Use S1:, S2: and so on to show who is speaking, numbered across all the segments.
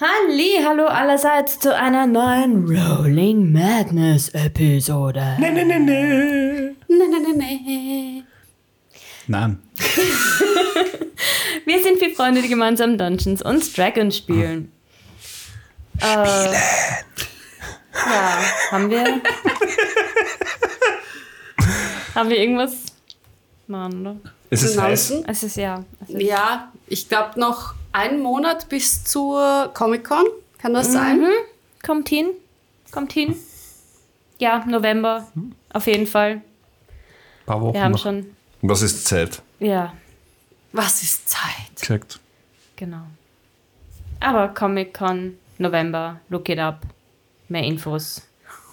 S1: Halli, hallo allerseits zu einer neuen Rolling Madness Episode.
S2: Nee, nee, nee, nee.
S3: Nee, nee, nee, nee.
S2: Nein.
S1: Wir sind vier Freunde, die gemeinsam Dungeons und Dragons spielen. Spielen. Äh, ja, haben wir. haben wir irgendwas? Mann, oder?
S2: Es ist heiß.
S3: Draußen?
S1: Es ist ja. Es ist
S3: Ja, ich glaube noch einen Monat bis zur Comic-Con. Kann das sein?
S1: Mhm. Kommt hin. Kommt hin. Ja, November. Auf jeden Fall.
S2: Ein paar Wochen
S1: Wir haben
S2: noch.
S1: schon.
S4: Was ist Zeit?
S1: Ja,
S3: Was ist Zeit?
S2: Gesagt.
S1: genau. Aber Comic-Con, November, look it up. Mehr Infos.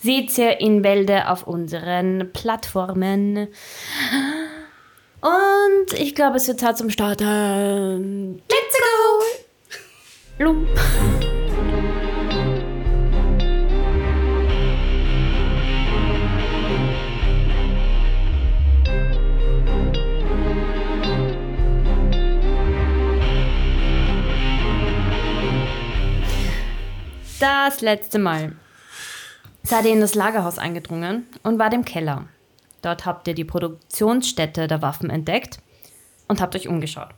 S1: Seht ihr in Wälde auf unseren Plattformen. Und ich glaube, es wird Zeit zum Starten.
S3: Go!
S1: Lump. Das letzte Mal seid ihr in das Lagerhaus eingedrungen und wart im Keller. Dort habt ihr die Produktionsstätte der Waffen entdeckt und habt euch umgeschaut.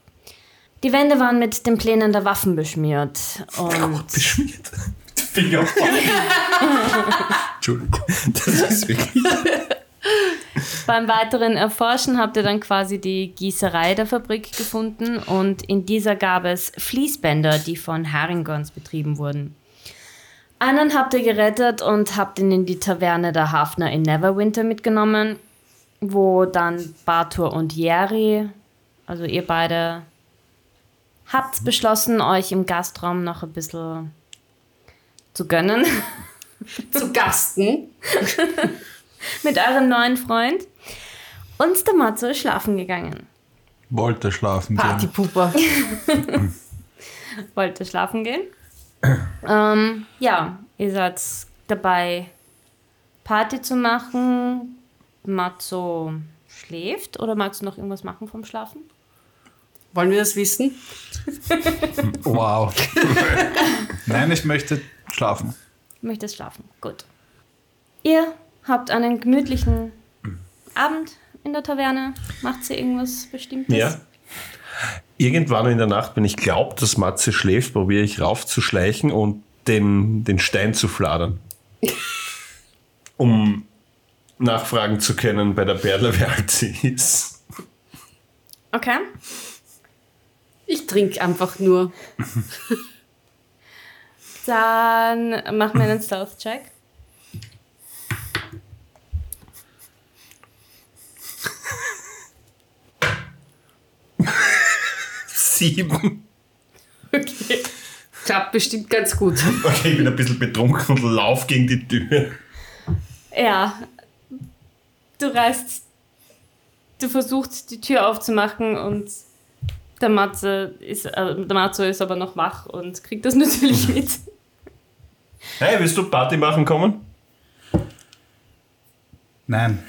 S1: Die Wände waren mit den Plänen der Waffen beschmiert und
S4: Beschmiert. Mit Finger. Entschuldigung. Das ist wirklich.
S1: beim weiteren Erforschen habt ihr dann quasi die Gießerei der Fabrik gefunden und in dieser gab es Fließbänder, die von Haringons betrieben wurden. Einen habt ihr gerettet und habt ihn in die Taverne der Hafner in Neverwinter mitgenommen, wo dann Bartur und Jerry, also ihr beide, habt beschlossen, euch im Gastraum noch ein bisschen zu gönnen
S3: Zu Gasten.
S1: mit eurem neuen Freund. Und der Matzo ist schlafen gegangen.
S2: Wollte schlafen gehen.
S3: Partypuper.
S1: wollte schlafen gehen. ähm, ja, ihr seid dabei, Party zu machen. Matzo schläft oder magst du noch irgendwas machen vom Schlafen?
S3: Wollen wir das wissen?
S2: Wow. Nein, ich möchte schlafen.
S1: Du möchtest schlafen. Gut. Ihr habt einen gemütlichen Abend in der Taverne. Macht sie irgendwas Bestimmtes?
S4: Ja. Irgendwann in der Nacht, wenn ich glaube, dass Matze schläft, probiere ich raufzuschleichen und den, den Stein zu fladern. Um nachfragen zu können bei der Perle, wer alt sie ist.
S1: Okay.
S3: Ich trinke einfach nur.
S1: Dann mach mir einen Stealth-Check.
S4: Sieben.
S3: Okay. Klappt bestimmt ganz gut.
S4: Okay, ich bin ein bisschen betrunken und lauf gegen die Tür.
S1: Ja. Du reißt. Du versuchst die Tür aufzumachen und der Matze ist, äh, der Matzo ist aber noch wach und kriegt das natürlich mit.
S4: Hey, willst du Party machen kommen?
S2: Nein.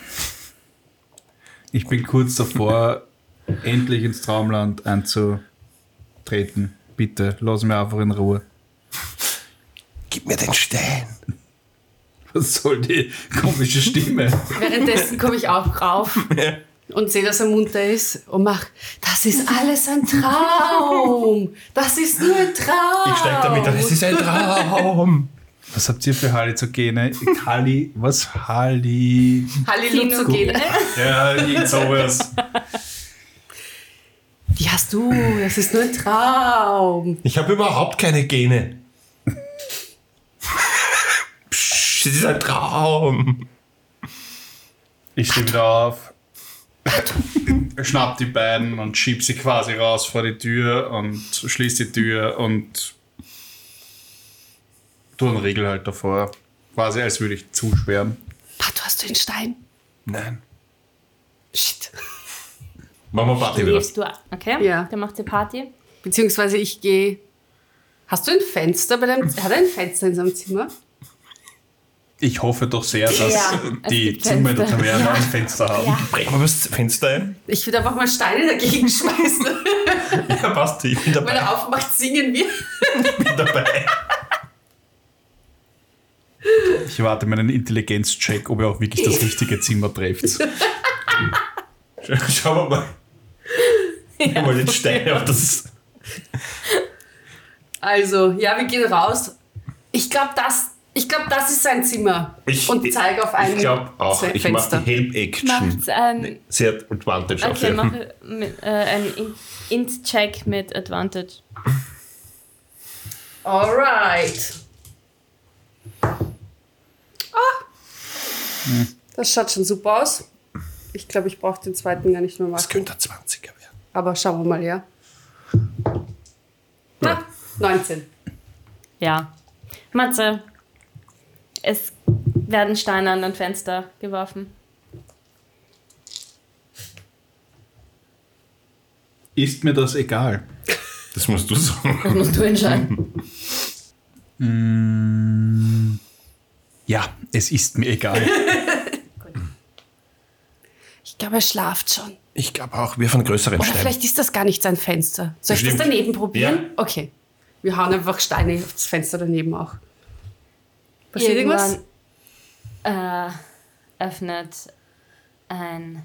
S2: Ich bin kurz davor, endlich ins Traumland einzutreten. Bitte, lass mich einfach in Ruhe.
S4: Gib mir den Stein.
S2: Was soll die komische Stimme?
S3: Währenddessen komme ich auch rauf und sehe, dass er munter ist und mach, das ist alles ein Traum. Das ist nur ein Traum.
S4: Ich steig damit an, es ist ein Traum.
S2: Was habt ihr für Halluzinogene? Halli, was? Halli.
S3: Halliluzogene.
S4: Ja, irgend sowas.
S3: Die hast du, das ist nur ein Traum.
S4: Ich habe überhaupt keine Gene. Psch, es ist ein Traum.
S2: Ich stehe wieder auf, schnapp die beiden und schieb sie quasi raus vor die Tür und schließ die Tür und tu einen Riegel halt davor. Quasi als würde ich zusperren.
S3: Pato, hast du den Stein?
S4: Nein.
S3: Shit.
S4: Machen wir Party wieder.
S1: Du. Okay?
S3: Ja.
S1: Dann macht ihr Party.
S3: Beziehungsweise ich gehe. Hast du ein Fenster bei deinem. Hat er ein Fenster in seinem Zimmer?
S2: Ich hoffe doch sehr, dass
S1: Ja,
S2: die Zimmer in der. Taverne ein Fenster haben.
S1: Ja.
S4: Brechen wir das Fenster ein?
S3: Ich würde einfach mal Steine dagegen schmeißen.
S4: Ja, passt. Ich bin
S3: Wenn
S4: dabei.
S3: er aufmacht, singen wir.
S4: bin dabei.
S2: Ich erwarte meinen Intelligenzcheck, ob ihr auch wirklich das richtige Zimmer trefft.
S4: Schauen wir mal. Ja, mal den Stein auf das.
S3: Also, ja, wir gehen raus. Ich glaube, das, ich glaub, das ist sein Zimmer.
S4: Ich-
S3: und zeige auf ein
S4: Ich glaube auch, ich mache die Help Action.
S1: Macht's ein,
S4: Sie hat Advantage auf
S1: okay,
S4: ihr.
S1: mach mit, äh, einen In- Int-Check mit Advantage.
S3: Alright. Ah. Das schaut schon super aus. Ich glaube, ich brauche den zweiten gar nicht mehr
S4: Das
S3: machen.
S4: könnte ein 20er werden.
S3: Aber schauen wir mal, ja. Na, 19.
S1: Ja. Matze, es werden Steine an dein Fenster geworfen.
S2: Ist mir das egal?
S4: Das musst du sagen.
S1: Das musst du entscheiden.
S2: Ja, es ist mir egal.
S3: Ich glaube, er schlaft schon.
S4: Ich glaube auch, wir von größeren
S3: Oder
S4: Steinen.
S3: vielleicht ist das gar nicht sein Fenster. Soll ich das
S4: Bestimmt.
S3: daneben probieren?
S4: Ja.
S3: Okay. Wir hauen einfach Steine auf das Fenster daneben auch. Passiert irgendwas?
S1: Irgendwann äh, öffnet ein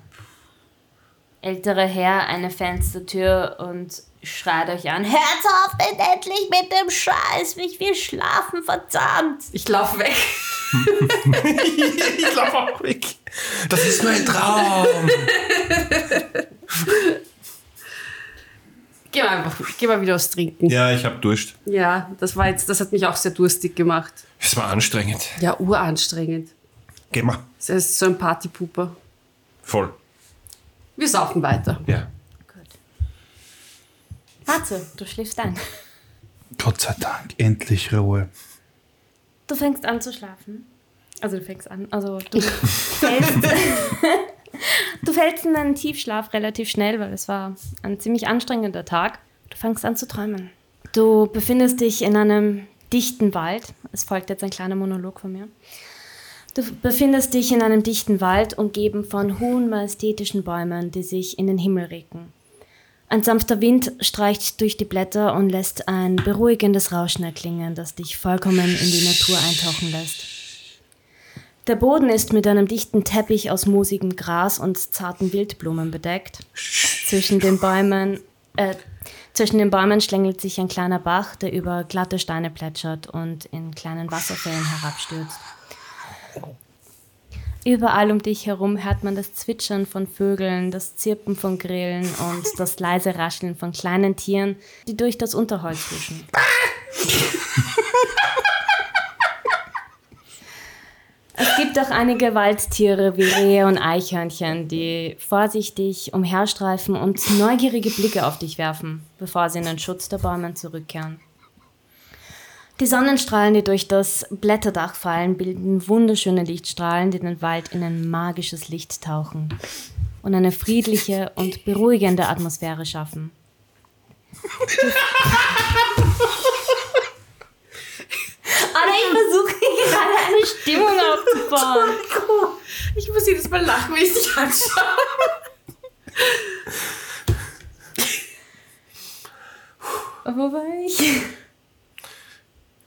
S1: älterer Herr eine Fenstertür und schreit euch an: Hört auf denn endlich mit dem Scheiß! Ich will schlafen, verdammt!
S3: Ich laufe weg.
S4: ich laufe auch weg. Das ist nur ein Traum.
S3: Geh mal einfach, geh mal wieder was trinken.
S4: ja, ich habe Durst.
S3: Ja, das war jetzt, das hat mich auch sehr durstig gemacht.
S4: Es war anstrengend.
S3: Ja, uranstrengend.
S4: Geh mal.
S3: Das ist so ein Partypuper.
S4: Voll.
S3: Wir saufen weiter.
S4: Ja.
S1: Gut. Matze, du schläfst ein.
S2: Gott sei Dank, endlich Ruhe.
S1: Du fängst an zu schlafen. Also du fängst an, also du fällst, du fällst in einen Tiefschlaf relativ schnell, weil es war ein ziemlich anstrengender Tag. Du fängst an zu träumen. Du befindest dich in einem dichten Wald. Es folgt jetzt ein kleiner Monolog von mir. Du befindest dich in einem dichten Wald, umgeben von hohen, majestätischen Bäumen, die sich in den Himmel regen. Ein sanfter Wind streicht durch die Blätter und lässt ein beruhigendes Rauschen erklingen, das dich vollkommen in die Natur eintauchen lässt. Der Boden ist mit einem dichten Teppich aus moosigem Gras und zarten Wildblumen bedeckt. Zwischen den Bäumen, äh, zwischen den Bäumen schlängelt sich ein kleiner Bach, der über glatte Steine plätschert und in kleinen Wasserfällen herabstürzt. Überall um dich herum hört man das Zwitschern von Vögeln, das Zirpen von Grillen und das leise Rascheln von kleinen Tieren, die durch das Unterholz huschen. Es gibt auch einige Waldtiere wie Rehe und Eichhörnchen, die vorsichtig umherstreifen und neugierige Blicke auf dich werfen, bevor sie in den Schutz der Bäume zurückkehren. Die Sonnenstrahlen, die durch das Blätterdach fallen, bilden wunderschöne Lichtstrahlen, die den Wald in ein magisches Licht tauchen und eine friedliche und beruhigende Atmosphäre schaffen. Aber ich versuche gerade eine Stimmung aufzubauen.
S3: Ich muss jedes Mal lachen, wenn ich dich anschaue.
S1: Wo war ich?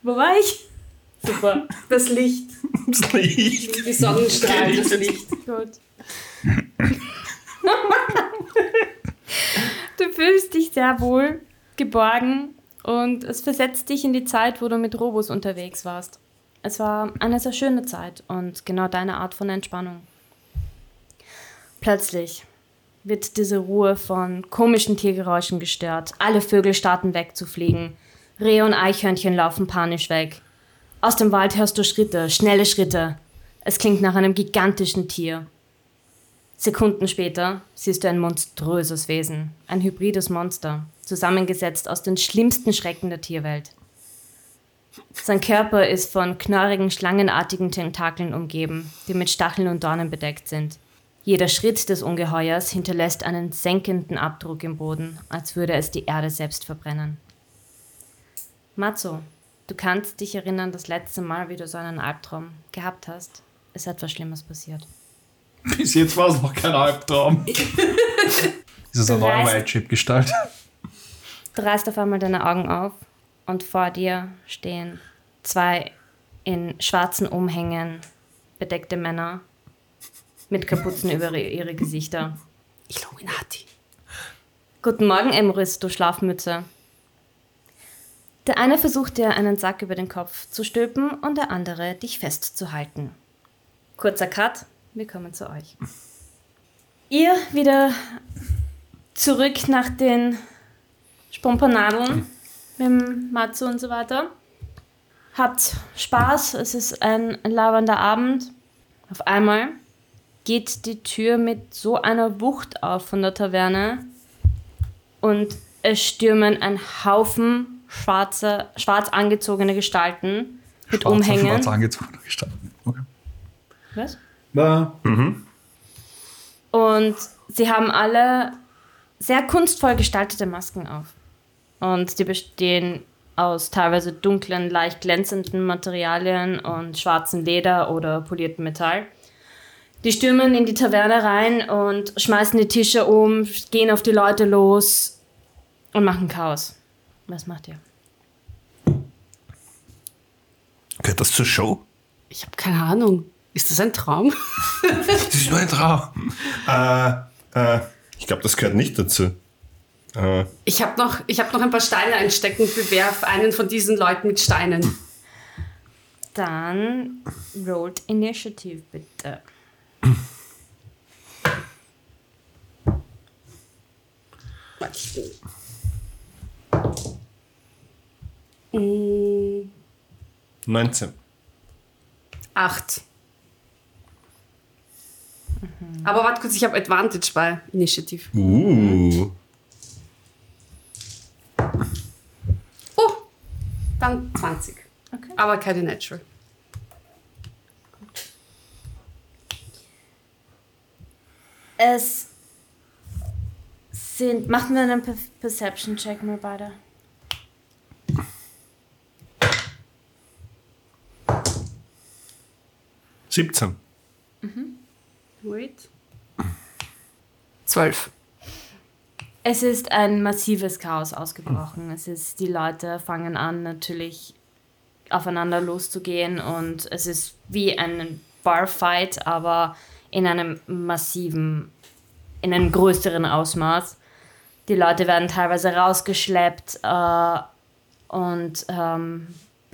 S1: Wo war ich? Super.
S3: Das Licht.
S4: Das Licht.
S3: Die Sonnenstrahlen, das Licht.
S1: Gut. du fühlst dich sehr wohl, geborgen und es versetzt dich in die Zeit, wo du mit Robos unterwegs warst. Es war eine sehr schöne Zeit und genau deine Art von Entspannung. Plötzlich wird diese Ruhe von komischen Tiergeräuschen gestört. Alle Vögel starten wegzufliegen. Rehe und Eichhörnchen laufen panisch weg. Aus dem Wald hörst du Schritte, schnelle Schritte. Es klingt nach einem gigantischen Tier. Sekunden später siehst du ein monströses Wesen, ein hybrides Monster, zusammengesetzt aus den schlimmsten Schrecken der Tierwelt. Sein Körper ist von knorrigen, schlangenartigen Tentakeln umgeben, die mit Stacheln und Dornen bedeckt sind. Jeder Schritt des Ungeheuers hinterlässt einen senkenden Abdruck im Boden, als würde es die Erde selbst verbrennen. Matzo, du kannst dich erinnern, das letzte Mal, wie du so einen Albtraum gehabt hast, ist etwas Schlimmes passiert.
S2: Bis jetzt war es noch kein Albtraum. ist es eine neue
S1: Dreist.
S2: Wildchip-Gestalt?
S1: Du reißt auf einmal deine Augen auf und vor dir stehen zwei in schwarzen Umhängen bedeckte Männer mit Kapuzen über ihre- Gesichter.
S3: Illuminati.
S1: Guten Morgen, Emrys, du Schlafmütze. Der eine versucht dir einen Sack über den Kopf zu stülpen und der andere dich festzuhalten. Kurzer Cut, wir kommen zu euch. Ihr wieder zurück nach den Spompernadeln mit dem Matsu und so weiter. Habt Spaß, es ist ein lauernder Abend. Auf einmal geht die Tür mit so einer Wucht auf von der Taverne und es stürmen ein Haufen schwarze, schwarz angezogene Gestalten mit
S2: Schwarz auf
S1: Umhängen.
S2: Schwarz angezogen gestanden. Okay.
S1: Was?
S2: Ja.
S1: Und sie haben alle sehr kunstvoll gestaltete Masken auf. Und die bestehen aus teilweise dunklen, leicht glänzenden Materialien und schwarzem Leder oder poliertem Metall. Die stürmen in die Taverne rein und schmeißen die Tische um, gehen auf die Leute los und machen Chaos. Was macht ihr?
S4: Gehört das zur Show?
S3: Ich habe keine Ahnung. Ist das ein Traum?
S4: Das ist nur ein Traum. Äh, äh, ich glaube, das gehört nicht dazu. Äh,
S3: Ich habe noch, ich hab noch ein paar Steine einstecken und bewerf einen von diesen Leuten mit Steinen.
S1: Dann rollt Initiative bitte.
S3: Warte, ich bin- Mm,
S4: 19.
S3: Acht. Aber warte kurz, ich habe Advantage bei Initiative.
S4: Uh.
S3: Dann 20.
S1: Okay.
S3: Aber keine Natural.
S1: Es sind. Machen wir einen Per- Perception-Check mal beide.
S4: Siebzehn.
S3: Wait. 12.
S1: Es ist ein massives Chaos ausgebrochen. Es ist, die Leute fangen an, natürlich aufeinander loszugehen und es ist wie ein Barfight, aber in einem massiven, in einem größeren Ausmaß. Die Leute werden teilweise rausgeschleppt äh, und ähm,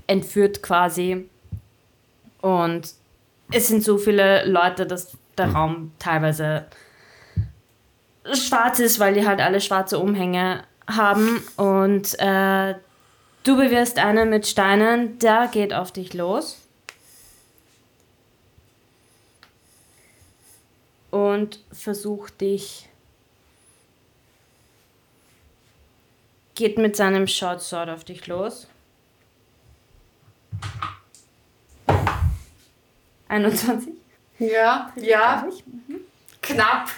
S1: entführt quasi. Und es sind so viele Leute, dass der Raum teilweise schwarz ist, weil die halt alle schwarze Umhänge haben. Und äh, du bewirfst einen mit Steinen, der geht auf dich los. Und versucht dich. Geht mit seinem Short Sword auf dich los. 21?
S3: Ja, ja,
S1: ich?
S3: Knapp.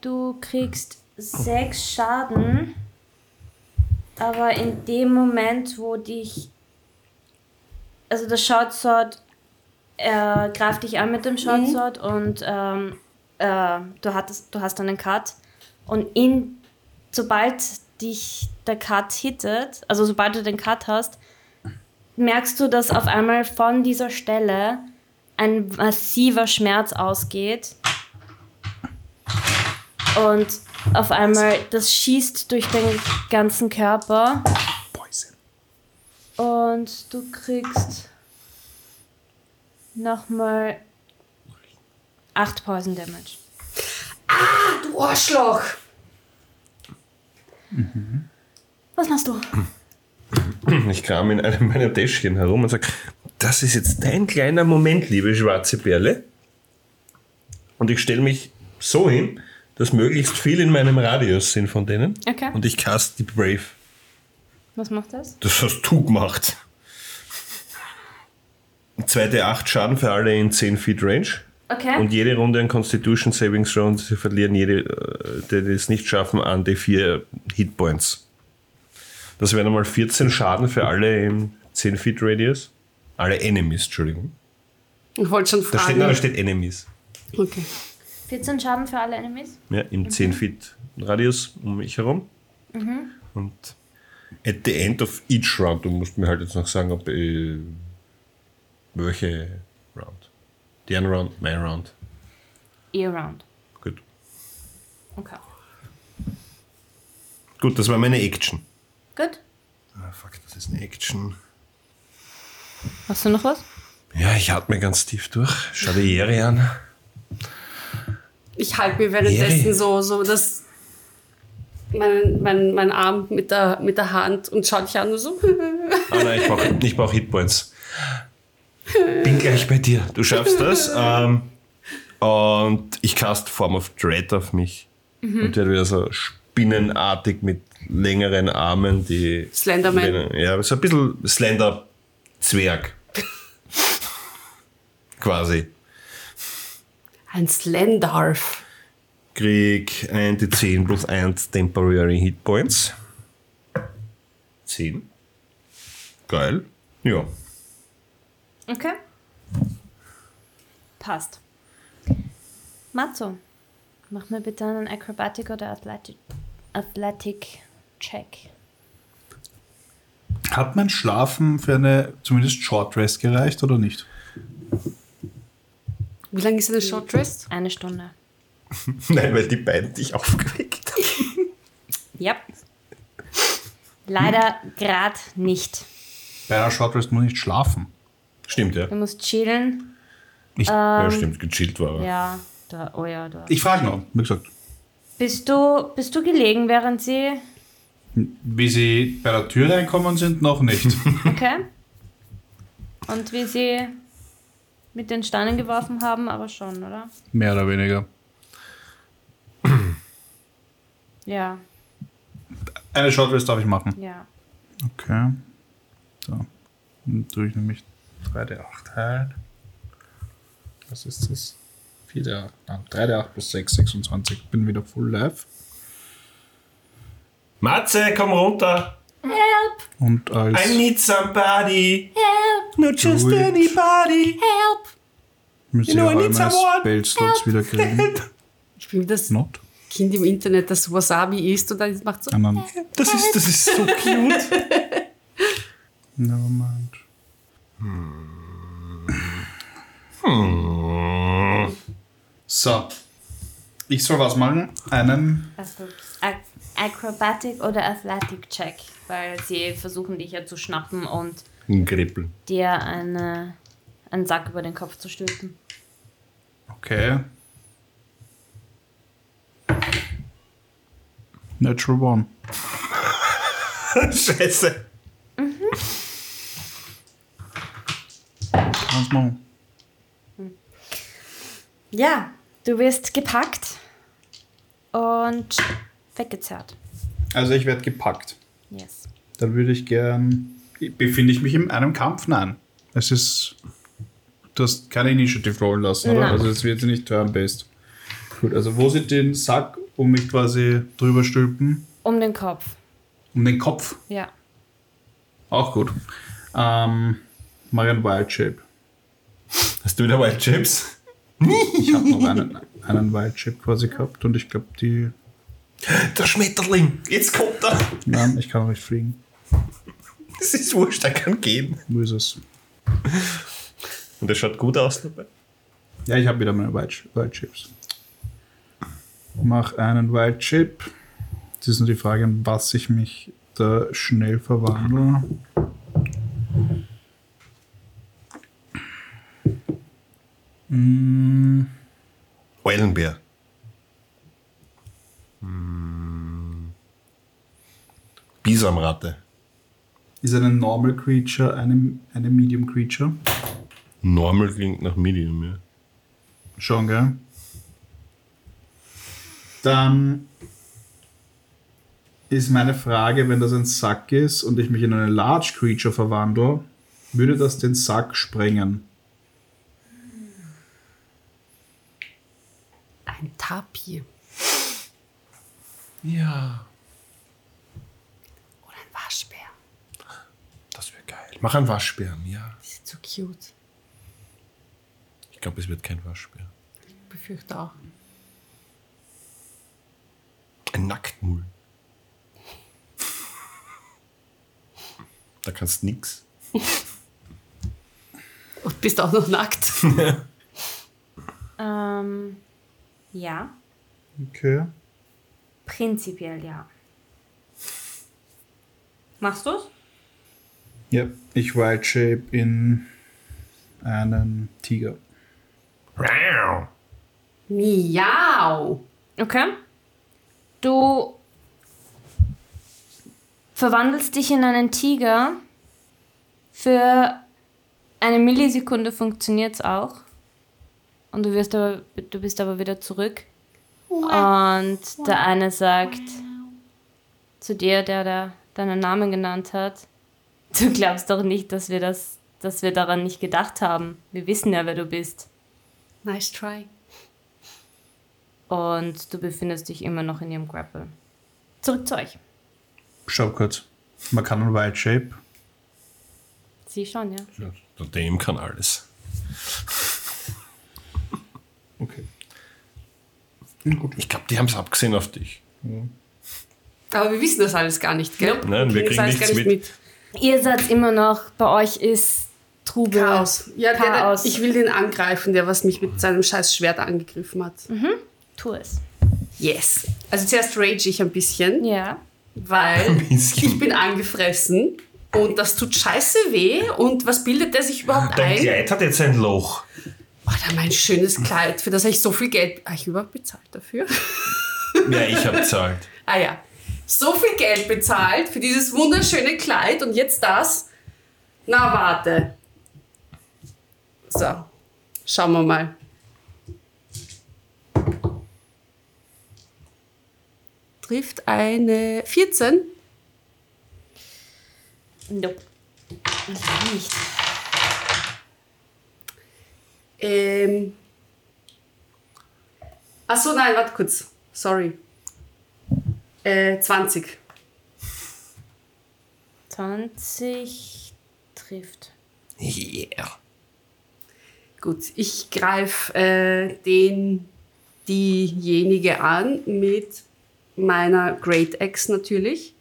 S1: Du kriegst sechs Schaden, aber in dem Moment, wo dich. Also der Short Sword er greift dich an mit dem Short Sword und ähm, äh, du, hattest, du hast einen Cut. Und in, sobald dich der Cut hittet, also sobald du den Cut hast, merkst du, dass auf einmal von dieser Stelle ein massiver Schmerz ausgeht. Und auf einmal, das schießt durch den ganzen Körper.
S2: Poison.
S1: Und du kriegst nochmal 8 Poison Damage.
S3: Du Arschloch.
S1: Was machst du?
S4: Ich kram in einem meiner Täschchen herum und sage, das ist jetzt dein kleiner Moment, liebe schwarze Perle. Und ich stelle mich so hin, dass möglichst viel in meinem Radius sind von denen.
S1: Okay.
S4: Und ich cast die Brave.
S1: Was macht das?
S4: Das hast du gemacht. Zweite 8 Schaden für alle in 10 Feet Range.
S1: Okay.
S4: Und jede Runde ein Constitution Saving Throw und sie verlieren jede, äh, die es nicht schaffen, an die 4 Hitpoints. Das wären einmal 14 Schaden für alle im 10 Feet Radius. Alle Enemies, Entschuldigung.
S3: Ich wollte schon
S4: Da steht, nein, da
S3: fragen.
S4: steht Enemies.
S3: Okay.
S1: 14 Schaden für alle Enemies?
S4: Ja, im 10 Feet Radius um mich herum. Und at the end of each round, du musst mir halt jetzt noch sagen, ob äh, welche Round. Deren Round, mein Round.
S1: Ihr Round.
S4: Gut.
S1: Okay.
S4: Gut, das war meine Action.
S1: Gut.
S4: Ah, fuck, das ist eine Action.
S1: Hast du noch was?
S4: Ja, ich atme ganz tief durch. Schau die Ehre an.
S3: Ich halte mir währenddessen so, so das, mein, mein, mein Arm mit der, mit der Hand und schau dich an und so.
S4: Ah nein, ich brauche ich brauch Hitpoints. Bin gleich bei dir. Du schaffst das. Ähm, und ich cast Form of Dread auf mich. Und werde wieder so spinnenartig mit längeren Armen, die.
S3: Slenderman.
S4: Ja, so ein bisschen Slender Zwerg. Quasi.
S3: Ein Slendarf.
S4: Krieg 1 die 10 plus 1 Temporary Hit Points. 10. Geil. Ja.
S1: Okay. Passt. Matzo, mach mir bitte einen Acrobatic oder Athletic, Athletic Check.
S2: Hat mein Schlafen für eine zumindest Short Rest gereicht oder nicht?
S3: Wie lange ist eine Short Rest?
S1: Eine Stunde.
S4: Nein, weil die beiden dich aufgeweckt haben.
S1: Ja. Leider grad nicht.
S2: Bei einer Short Rest muss ich nicht schlafen.
S4: Stimmt, ja.
S1: Du musst chillen.
S2: Ich,
S4: ja, stimmt, gechillt war er.
S1: Ja, da, oh ja, da.
S2: ich frage noch, wie gesagt,
S1: Bist du, bist du gelegen, während sie.
S2: Wie sie bei der Tür reinkommen sind, noch nicht.
S1: Okay. Und wie sie mit den Steinen geworfen haben, aber schon, oder?
S2: Mehr oder weniger.
S1: Ja,
S2: Eine Short Rest darf ich machen.
S1: ja.
S2: Okay. So. Dann tue ich nämlich 3D8 teilen. Was ist das? 4D8. Ah, 3D8 plus 6, 26. Bin wieder full live.
S4: Matze, komm runter.
S2: Und als.
S4: I need somebody. Help. Not just
S2: it.
S4: anybody.
S1: Help!
S2: müsst
S4: You know, I need someone.
S2: Spellslots wieder kriegen.
S3: Ich bin wie das
S2: Not?
S3: Kind im Internet, das Wasabi isst und dann macht so.
S2: Und dann.
S4: Das ist, das ist so cute.
S2: Nevermind. So. Ich soll was machen? Einen.
S1: Also, Acrobatic oder Athletic Check, weil sie versuchen dich ja zu schnappen und
S4: Ein Krippel.
S1: dir eine, einen Sack über den Kopf zu stülpen.
S2: Okay. Natural One.
S4: Scheiße.
S2: Kannst machen.
S1: Ja, du wirst gepackt und weggezerrt.
S2: Also ich werde gepackt.
S1: Yes.
S2: Dann würde ich gern. Befinde ich mich in einem Kampf? Nein. Es ist. Du hast keine Initiative rollen lassen, oder?
S1: Nein.
S2: Also es wird nicht turn-based. Gut, also wo sind den Sack, um mich quasi drüber stülpen?
S1: Um den Kopf.
S2: Um den Kopf.
S1: Ja.
S2: Auch gut. Ähm, mach einen Wild Shape.
S4: Hast du wieder White Chips?
S2: Ich habe noch einen, einen Wild Shape quasi gehabt und ich glaube, die.
S4: Der Schmetterling. Jetzt kommt er.
S2: Nein, ich kann auch nicht fliegen.
S4: Das ist wurscht, er kann gehen.
S2: Wo ist es?
S4: Und er schaut gut aus dabei.
S2: Ja, ich habe wieder meine Wild, Wild Chips. Mach einen Wild Chip. Jetzt ist nur die Frage, in was ich mich da schnell verwandle. Mm,
S4: Eulenbär. Bisamratte.
S2: ist eine Normal Creature eine, eine Medium Creature?
S4: Normal klingt nach Medium, ja.
S2: Schon, gell? Dann ist meine Frage, wenn das ein Sack ist und ich mich in eine Large Creature verwandle, würde das den Sack sprengen?
S3: Ein Tapir.
S4: Ja.
S3: Oder ein Waschbär.
S4: Das wäre geil. Mach einen Waschbären, ja.
S3: Die sind so cute.
S4: Ich glaube, es wird kein Waschbär.
S3: Ich befürchte auch.
S4: Ein Nacktmull. Da kannst du nix.
S3: Und bist auch noch nackt.
S1: Ähm, ja,
S2: Okay.
S1: prinzipiell ja. Machst du's?
S2: Ja, ich Wild Shape in einen Tiger.
S3: Miau.
S1: Okay. Du verwandelst dich in einen Tiger. Für eine Millisekunde funktioniert's auch. Und du wirst aber, du bist aber wieder zurück. Und der eine sagt zu dir, der, der deinen Namen genannt hat, du glaubst doch nicht, dass wir das, dass wir daran nicht gedacht haben. Wir wissen ja, wer du bist.
S3: Nice try.
S1: Und du befindest dich immer noch in ihrem Grapple. Zurück zu euch.
S2: Schau kurz. Man kann einen Wild Shape.
S1: Sie schon, ja.
S4: Ja, der Dame kann alles.
S2: Okay.
S4: Ich glaube, die haben es abgesehen auf dich.
S3: Aber wir wissen das alles gar nicht, gell?
S4: Nein, wir kriegen nichts
S3: gar
S4: mit.
S1: Ihr seid immer noch, bei euch ist Trubel.
S3: Chaos. Ja,
S1: Chaos.
S3: Der, ich will den angreifen, der was mich mit seinem scheiß Schwert angegriffen hat.
S1: Tu es.
S3: Yes. Also zuerst rage ich ein bisschen,
S1: Ja.
S3: weil
S4: bisschen.
S3: ich bin angefressen und das tut scheiße weh. Und was bildet der sich überhaupt
S4: Dein
S3: ein?
S4: Kleid hat jetzt ein Loch.
S3: Alter, mein schönes Kleid, für das habe ich so viel Geld. Habe ich überhaupt bezahlt dafür?
S4: Ja, ich habe zahlt.
S3: ah ja. So viel Geld bezahlt für dieses wunderschöne Kleid und jetzt das. Na, warte. So. Schauen wir mal. Trifft eine 14.
S1: Nope. Nicht.
S3: Ähm. Achso, nein, warte kurz. Sorry. Äh, 20.
S1: 20 trifft.
S4: Yeah.
S3: Gut, ich greife äh, den, diejenige an mit meiner Great Axe natürlich.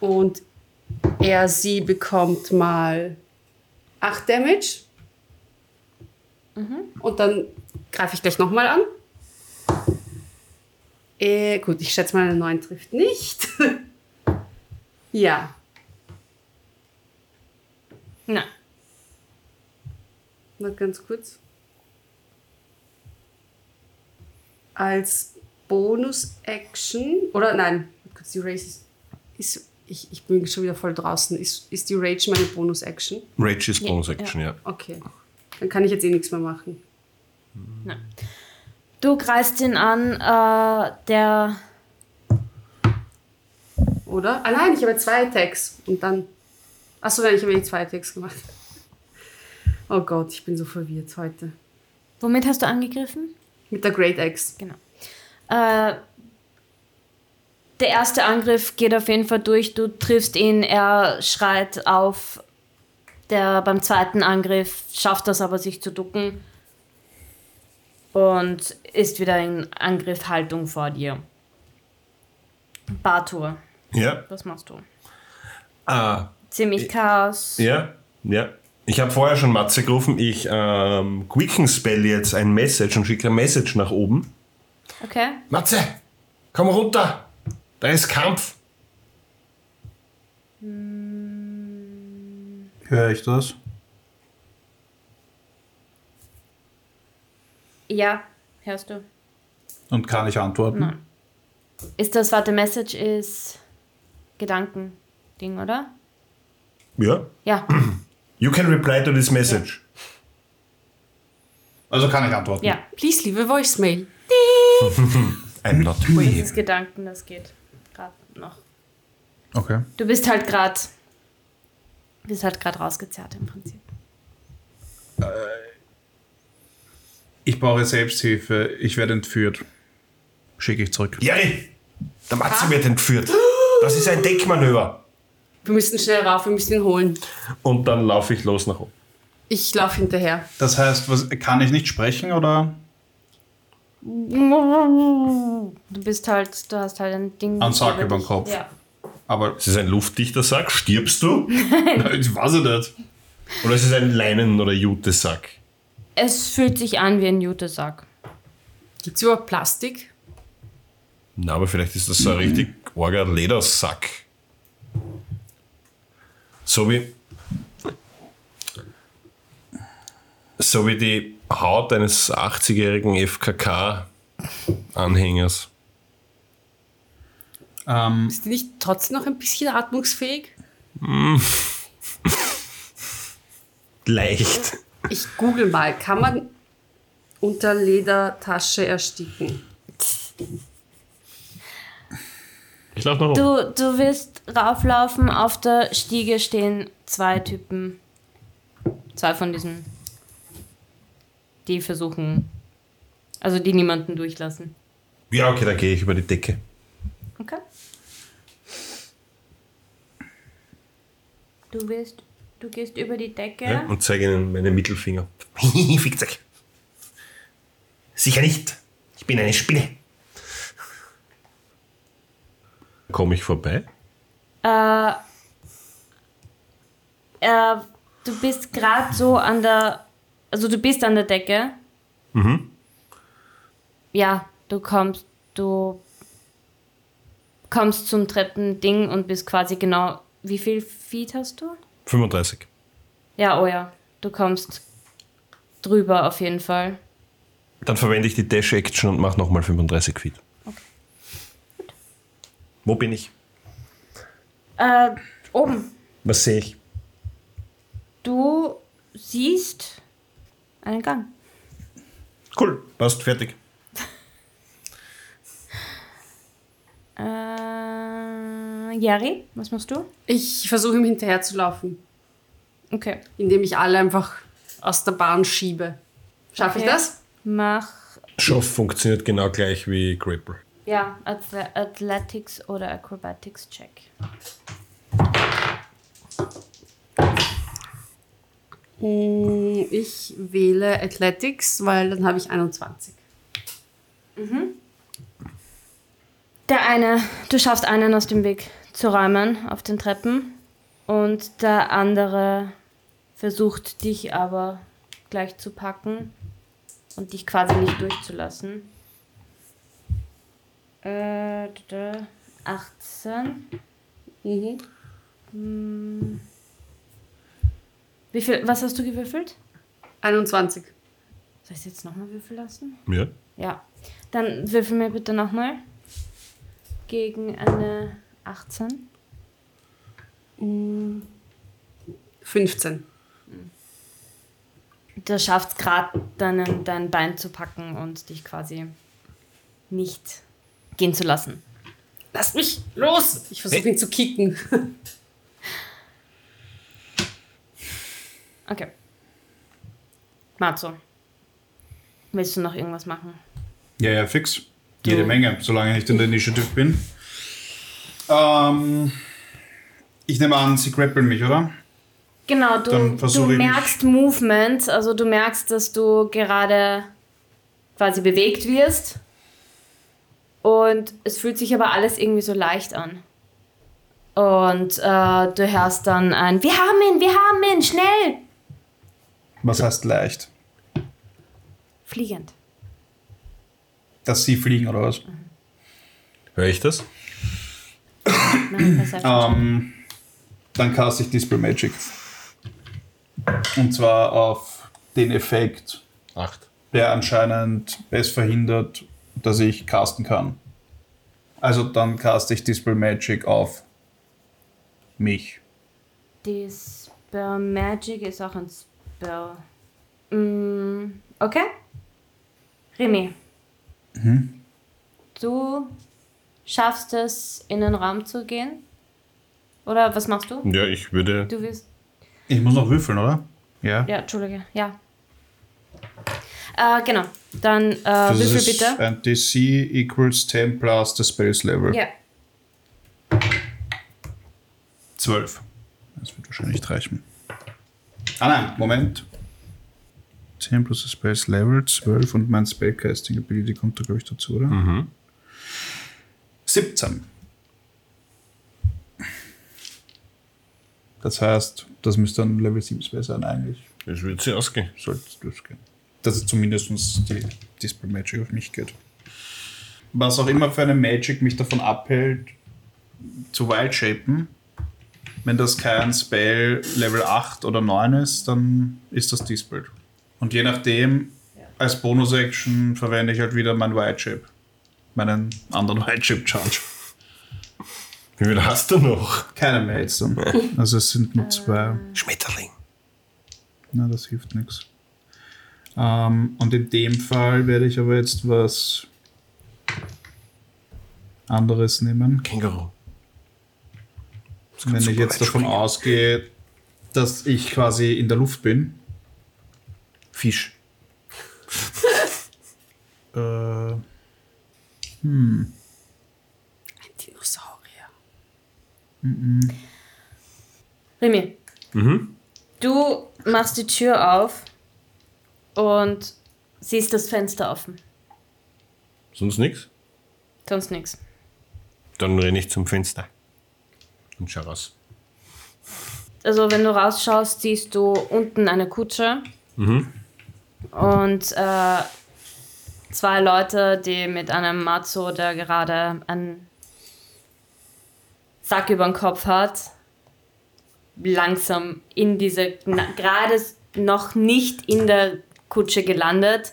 S3: Und er, sie bekommt mal 8 Damage. Und dann greife ich gleich nochmal an. Äh, gut, ich schätze mal, eine 9 trifft nicht. ja,
S1: Nein.
S3: Mal ganz kurz. Als Bonus-Action, oder nein, kurz die Race ist, ist ich, ich bin schon wieder voll draußen. Ist, ist die Rage meine Bonus-Action?
S4: Rage ist Bonus Action, ja.
S3: Okay. Dann kann ich jetzt eh nichts mehr machen.
S1: Du greifst ihn an, äh, der.
S3: Oder? Ah nein, ich habe zwei Attacks. Und dann. Achso, nein, ich habe eh zwei Attacks gemacht. Oh Gott, ich bin so verwirrt heute.
S1: Womit hast du angegriffen?
S3: Mit der Great Axe.
S1: Genau. Äh, der erste Angriff geht auf jeden Fall durch. Du triffst ihn, er schreit auf. Der beim zweiten Angriff schafft das aber, sich zu ducken. Und ist wieder in Angriffhaltung vor dir. Bartur,
S4: Ja.
S1: was machst du?
S4: Ah,
S1: Ziemlich Chaos.
S4: ja, ja. Ich habe vorher schon Matze gerufen. Ich ähm, Quicken Spell jetzt ein Message und schicke ein Message nach oben.
S1: Okay.
S4: Matze, komm runter. Da ist Kampf.
S2: Höre ich das?
S1: Ja, hörst du.
S2: Und kann ich antworten?
S1: Nein. Ist das, warte, Message ist Gedankending, oder?
S4: Ja.
S1: Ja,
S4: You can reply to this message.
S2: Also kann ich antworten.
S1: ja.
S3: Please leave a voicemail.
S4: I'm not
S1: Das
S4: weird.
S1: ist Gedanken, das geht gerade noch.
S2: Okay.
S1: Du bist halt gerade, bist halt gerade rausgezerrt im Prinzip.
S2: Ich brauche Selbsthilfe. Ich werde entführt. Schicke ich zurück.
S4: Jerry, der Matze wird entführt. Das ist ein Deckmanöver.
S3: Wir müssen schnell rauf, wir müssen ihn holen.
S4: Und dann laufe ich los nach oben.
S3: Ich laufe hinterher.
S2: Das heißt, was, kann ich nicht sprechen oder?
S1: Du bist halt, du hast halt ein Ding.
S2: Ein Sack
S1: über
S2: über den. Kopf.
S1: Ja.
S2: Aber
S4: Ist es ein luftdichter Sack? Stirbst du?
S2: ich weiß ich nicht.
S4: Oder ist es ein Leinen- oder Jutesack?
S1: Es fühlt sich an wie ein Jutesack.
S3: Gibt es überhaupt Plastik?
S4: Na, aber vielleicht ist das so ein richtig arger Ledersack. So wie. So wie die Haut eines 80-jährigen FKK-Anhängers.
S2: Ähm,
S3: Ist die nicht trotzdem noch ein bisschen atmungsfähig?
S4: Leicht.
S3: Ich google mal. Kann man unter Ledertasche ersticken?
S4: Ich laufe noch um.
S1: Du, du wirst rauflaufen, auf der Stiege stehen zwei Typen. Zwei von diesen, die versuchen, also die niemanden durchlassen.
S4: Ja, okay, dann gehe ich über die Decke.
S1: Okay. Du wirst, du gehst über die Decke.
S4: Ja, und zeige ihnen meinen Mittelfinger. Fickt euch. Sicher nicht. Ich bin eine Spinne. Komme ich vorbei?
S1: Äh, äh, du bist gerade so an der, also du bist an der Decke.
S4: Mhm.
S1: Ja, du kommst, du kommst zum Treppending und bist quasi genau, wie viel Feet hast du?
S4: 35.
S1: Ja, oh ja, du kommst drüber auf jeden Fall.
S4: Dann verwende ich die Dash-Action und mache nochmal 35 Feet. Wo bin ich?
S1: Äh, oben.
S4: Was sehe ich?
S1: Du siehst einen Gang.
S4: Cool, passt, fertig.
S1: Äh, Jerry, was machst du?
S3: Ich versuche ihm hinterher zu laufen,
S1: Okay.
S3: indem ich alle einfach aus der Bahn schiebe. Schaffe ich
S1: Okay.
S3: das?
S1: Mach
S4: Schoff funktioniert genau gleich wie Grapple.
S1: Ja, Athle Athletics oder Acrobatics Check.
S3: Mm, Ich wähle Athletics, weil dann habe ich 21.
S1: Der eine, du schaffst einen aus dem Weg zu räumen auf den Treppen und der andere versucht dich aber gleich zu packen und dich quasi nicht durchzulassen. Äh, da, da, 18.
S3: Mhm.
S1: Hm. Wie viel, was hast du gewürfelt?
S3: 21.
S1: Soll ich es jetzt nochmal würfeln lassen?
S4: Ja.
S1: Ja. Dann würfel mir bitte nochmal. Gegen eine 18.
S3: 15.
S1: Du schaffst gerade deinen, dein Bein zu packen und dich quasi nicht gehen zu lassen.
S3: Lass mich los! Ich versuche ihn zu kicken.
S1: Okay. Marzo. Willst du noch irgendwas machen?
S2: ja, ja, fix. Jede
S1: Du-
S2: Menge, solange ich nicht in der Initiative bin. Ähm, ich nehme an, sie grappeln mich, oder?
S1: Genau, du, du
S2: ich mich-
S1: merkst Movement, also du merkst, dass du gerade quasi bewegt wirst. Und es fühlt sich aber alles irgendwie so leicht an. Und äh, du hörst dann ein, wir haben ihn, wir haben ihn, schnell!
S2: Was heißt leicht?
S1: Fliegend.
S2: Dass sie fliegen, oder was?
S4: Höre ich das?
S2: Ähm, dann cast ich Dispel Magic. Und zwar auf den Effekt,
S4: Acht.
S2: der anscheinend es verhindert, dass ich casten kann. Also dann cast ich Dispel Magic auf mich.
S1: Dispel Magic ist auch ein Spell. Mm, okay. Remy. Du schaffst es, in den Raum zu gehen? Oder was machst du?
S4: Ja, ich würde.
S1: Du wirst.
S2: Ich muss noch würfeln, oder? Ja.
S1: Ja, Entschuldige, ja. Äh, genau. Dann äh,
S2: Das
S1: würfel
S2: ist
S1: bitte.
S2: ein DC equals 10 plus the Spells Level.
S1: Ja. 12.
S2: Das wird wahrscheinlich nicht reichen. Ah nein, Moment. 10 plus the Spells Level 12 und mein Spellcasting Ability kommt da, glaube ich, dazu, oder? 17. Das heißt, das müsste ein Level 7 Spell sein, eigentlich.
S4: Das wird sie ausgehen.
S2: Sollte das gehen. Dass es zumindest die Dispel Magic auf mich geht. Was auch immer für eine Magic mich davon abhält, zu Wild Shapen. Wenn das kein Spell Level 8 oder 9 ist, dann ist das Dispelled. Und je nachdem, als Bonus-Action verwende ich halt wieder mein Wild Shape. Meinen anderen Wild Shape Charge.
S4: Wie viel hast du noch?
S2: Keine mehr jetzt dann. Also es sind nur zwei.
S4: Schmetterling.
S2: Na, das hilft nichts. Ähm, und in dem Fall werde ich aber jetzt was anderes nehmen.
S4: Känguru.
S2: Wenn ich jetzt davon
S4: springen.
S2: ausgehe, dass ich quasi in der Luft bin.
S4: Fisch.
S2: Äh,
S3: Dinosaurier.
S1: Remy, du machst die Tür auf und siehst das Fenster offen.
S4: Sonst nichts?
S1: Sonst nichts.
S4: Dann renne ich zum Fenster. Und schau raus.
S1: Also wenn du rausschaust, siehst du unten eine Kutsche und äh, zwei Leute, die mit einem Mazzo, der gerade einen Sack über den Kopf hat, langsam in diese, gerade noch nicht in der Kutsche gelandet,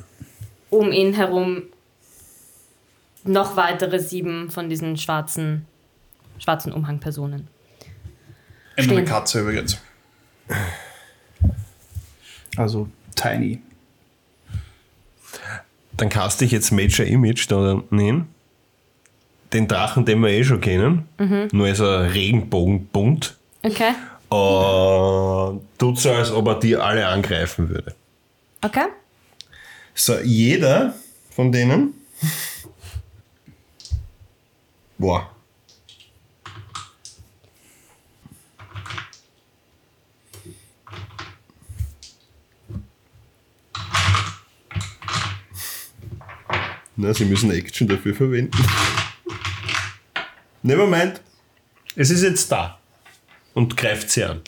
S1: um ihn herum noch weitere sieben von diesen schwarzen, schwarzen Umhangpersonen.
S2: eine
S1: Stehen.
S2: Katze übrigens. Also tiny.
S4: Dann caste ich jetzt Major Image da unten hin. Den Drachen, den wir eh schon kennen. Nur ist er regenbogenbunt.
S1: Okay?
S4: Und tut so, als ob er die alle angreifen würde.
S1: Okay?
S4: So, jeder von denen. Boah. Na, sie müssen Action dafür verwenden. Nevermind. Es ist jetzt da. Und greift sie an.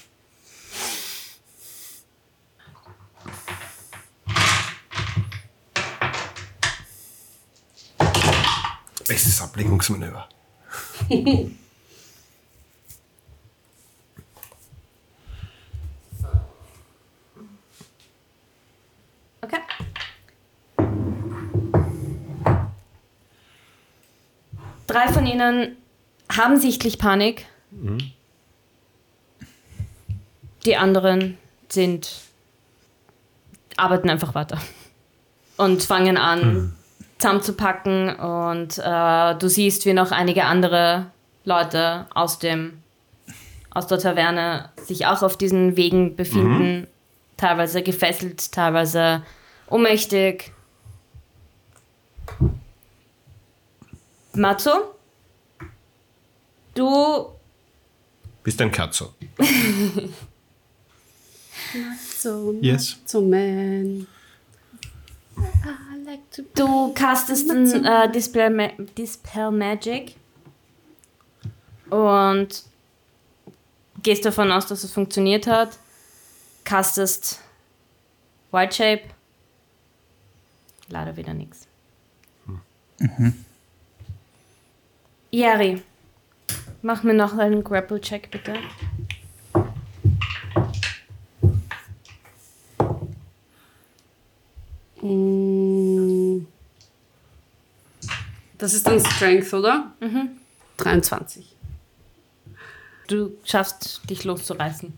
S4: Bestes Ablenkungsmanöver.
S1: Drei von ihnen haben sichtlich Panik. Die anderen sind arbeiten einfach weiter und fangen an zusammenzupacken und äh, du siehst, wie noch einige andere Leute aus dem aus der Taverne sich auch auf diesen Wegen befinden, teilweise gefesselt, teilweise ohnmächtig. Matzo, du
S4: Bist ein Katzo.
S3: So,
S2: Yes.
S3: so man.
S1: Du castest ein äh, Dispel, Ma Dispel Magic und gehst davon aus, dass es funktioniert hat. Castest White Shape. Leider wieder nichts. Yari, mach mir noch einen Grapple-Check bitte.
S3: Das ist dann Strength, oder? Mhm. 23.
S1: Du schaffst, dich loszureißen.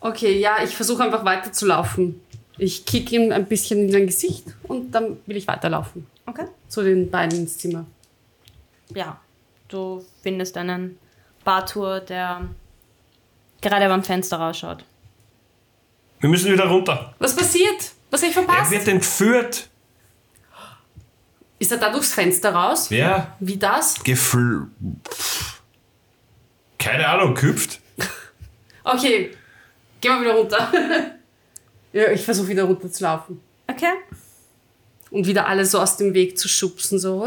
S3: Okay, ja, ich versuche einfach weiterzulaufen. Ich kick ihm ein bisschen in sein Gesicht und dann will ich weiterlaufen.
S1: Okay.
S3: Zu den beiden ins Zimmer.
S1: Ja, du findest einen Bartour, der gerade beim Fenster rausschaut.
S4: Wir müssen wieder runter.
S3: Was passiert? Was habe ich
S4: Er
S3: verpasst?
S4: wird entführt.
S3: Ist er da durchs Fenster raus?
S4: Wer?
S3: Wie das?
S4: Gefl... Pff. Keine Ahnung, küpft.
S3: Okay, gehen wir wieder runter. Ja, ich versuche wieder runterzulaufen.
S1: Okay.
S3: Und wieder alle so aus dem Weg zu schubsen, so.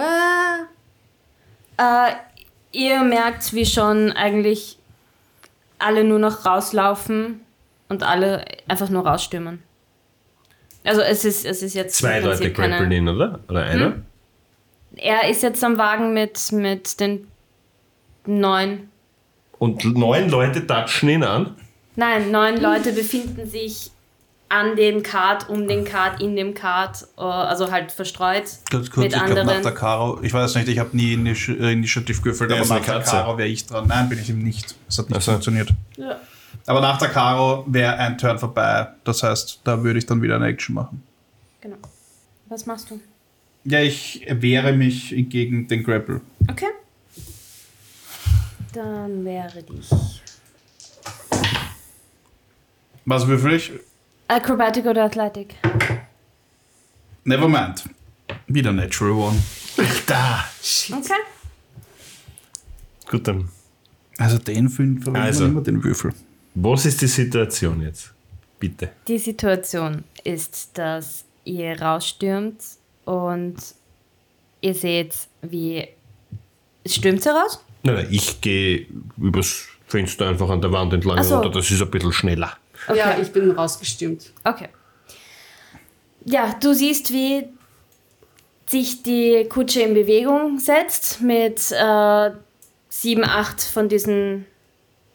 S1: Äh, ihr merkt, wie schon eigentlich alle nur noch rauslaufen und alle einfach nur rausstürmen. Also es ist, es ist jetzt
S4: Zwei Leute grappeln ihn, oder? Oder einer?
S1: Er ist jetzt am Wagen mit, mit den neun.
S4: Und neun Leute touchen ihn an.
S1: Nein, neun Leute befinden sich an dem Kart, um den Kart, in dem Kart, äh, also halt verstreut
S2: Ganz kurz,
S1: mit
S2: ich glaube nach der Karo, ich weiß nicht, ich habe nie Initi Initiative
S4: Ja,
S2: aber nach der. Karo wäre ich dran. Nein, bin ich ihm nicht. Das hat nicht
S4: Ach so.
S2: funktioniert.
S1: Ja.
S2: Aber nach der Karo wäre ein Turn vorbei. Das heißt, da würde ich dann wieder eine Action machen.
S1: Genau. Was machst du?
S2: Ja, ich wehre mich gegen den Grapple.
S1: Okay. Dann wäre dich.
S2: Was würfel ich?
S1: Acrobatic oder Athletic?
S2: Nevermind. Wieder Natural One.
S4: Da.
S1: Okay.
S4: Gut, dann.
S2: Also den fünf verwenden
S4: Also.
S2: wir immer den Würfel.
S4: Was ist die Situation jetzt? Bitte.
S1: Die Situation ist, dass ihr rausstürmt und ihr seht, wie. Stürmt sie raus?
S4: Nein, nein, ich gehe übers Fenster einfach an der Wand entlang
S1: so.
S4: runter. Das ist ein bisschen schneller.
S3: Ja, ich bin rausgestürmt.
S1: Okay. Ja, du siehst, wie sich die Kutsche in Bewegung setzt mit äh, sieben, acht von diesen,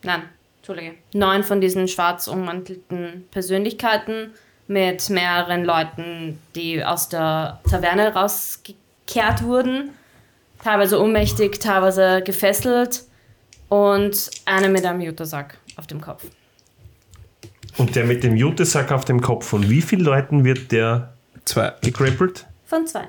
S1: nein, Entschuldige, neun von diesen schwarz ummantelten Persönlichkeiten mit mehreren Leuten, die aus der Taverne rausgekehrt wurden. Teilweise ohnmächtig, teilweise gefesselt und eine mit einem Juttersack auf dem Kopf.
S4: Und der mit dem Jutesack auf dem Kopf, von wie vielen Leuten wird der
S2: Zwei.
S4: gegrappelt?
S1: Von zwei.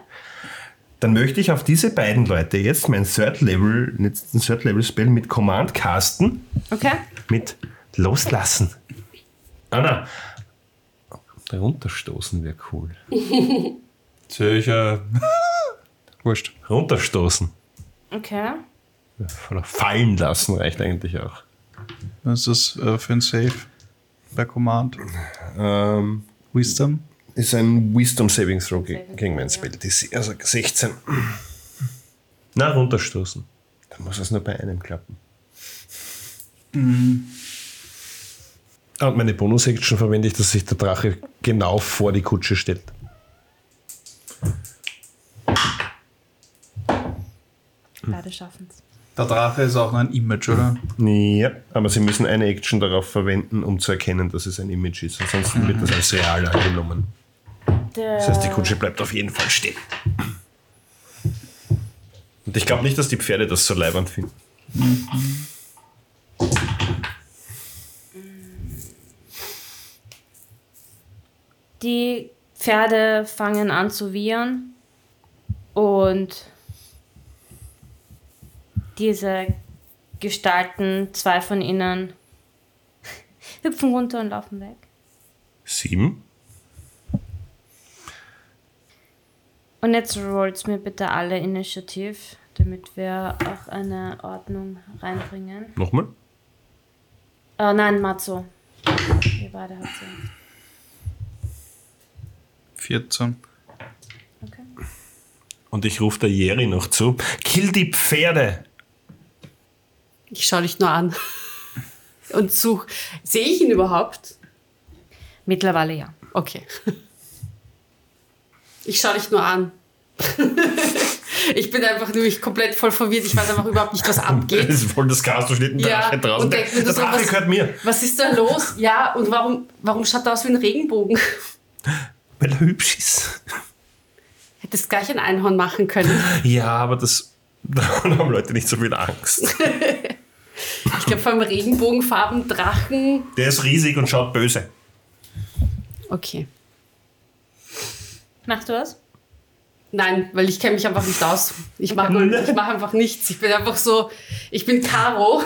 S4: Dann möchte ich auf diese beiden Leute jetzt mein Third Level, jetzt ein Third Level Spell mit Command casten,
S1: Okay?
S4: mit Loslassen. Anna, runterstoßen wäre cool.
S2: Sicher. Wurscht.
S4: Runterstoßen.
S1: Okay.
S4: Oder fallen lassen reicht eigentlich auch.
S2: Was ist das äh, für ein Save bei Command?
S4: Ähm,
S2: Wisdom?
S4: ist ein Wisdom Saving Throw gegen mein Spell. DC, also 16. Na, runterstoßen. Dann muss es nur bei einem klappen. Ah, Und meine Bonus-Action verwende ich, dass sich der Drache genau vor die Kutsche stellt.
S1: Beide schaffen es.
S2: Der Drache ist auch ein Image, oder?
S4: Ja, aber sie müssen eine Action darauf verwenden, um zu erkennen, dass es ein Image ist. Ansonsten wird das als real angenommen. Das heißt, die Kutsche bleibt auf jeden Fall stehen. Und ich glaube nicht, dass die Pferde das so leibend finden.
S1: Die Pferde fangen an zu wiehern und diese Gestalten, zwei von ihnen, hüpfen runter und laufen weg.
S4: Sieben.
S1: Und jetzt rollt mir bitte alle Initiativ, damit wir auch eine Ordnung reinbringen.
S4: Nochmal.
S1: Äh, nein, Matzo. Ihr beide habt sie.
S2: 14.
S1: Okay.
S4: Und ich rufe der Jerry noch zu. Kill die Pferde!
S3: Ich schaue dich nur an. Und such. Sehe ich ihn überhaupt?
S1: Mittlerweile ja.
S3: Okay. Ich schaue dich nur an. ich bin einfach nämlich komplett voll verwirrt. Ich weiß einfach überhaupt nicht, was
S4: Das
S3: abgeht.
S4: ist voll das Chaos, da steht ein
S3: Ja,
S4: Drache draußen.
S3: und
S4: Der,
S3: denk mir so,
S4: Drache
S3: was-
S4: gehört mir.
S3: Was ist da los? Ja, und warum, warum schaut er aus wie ein Regenbogen?
S4: Weil er hübsch ist.
S3: Hättest gleich ein Einhorn machen können.
S4: Ja, aber das. Da haben Leute nicht so viel Angst.
S3: Ich glaube, vor allem Regenbogenfarben, Drachen.
S4: Der ist riesig und schaut böse.
S3: Okay.
S1: Machst du was?
S3: Nein, weil ich kenne mich einfach nicht aus. Ich mache ich mach einfach nichts. Ich bin einfach so, ich bin Caro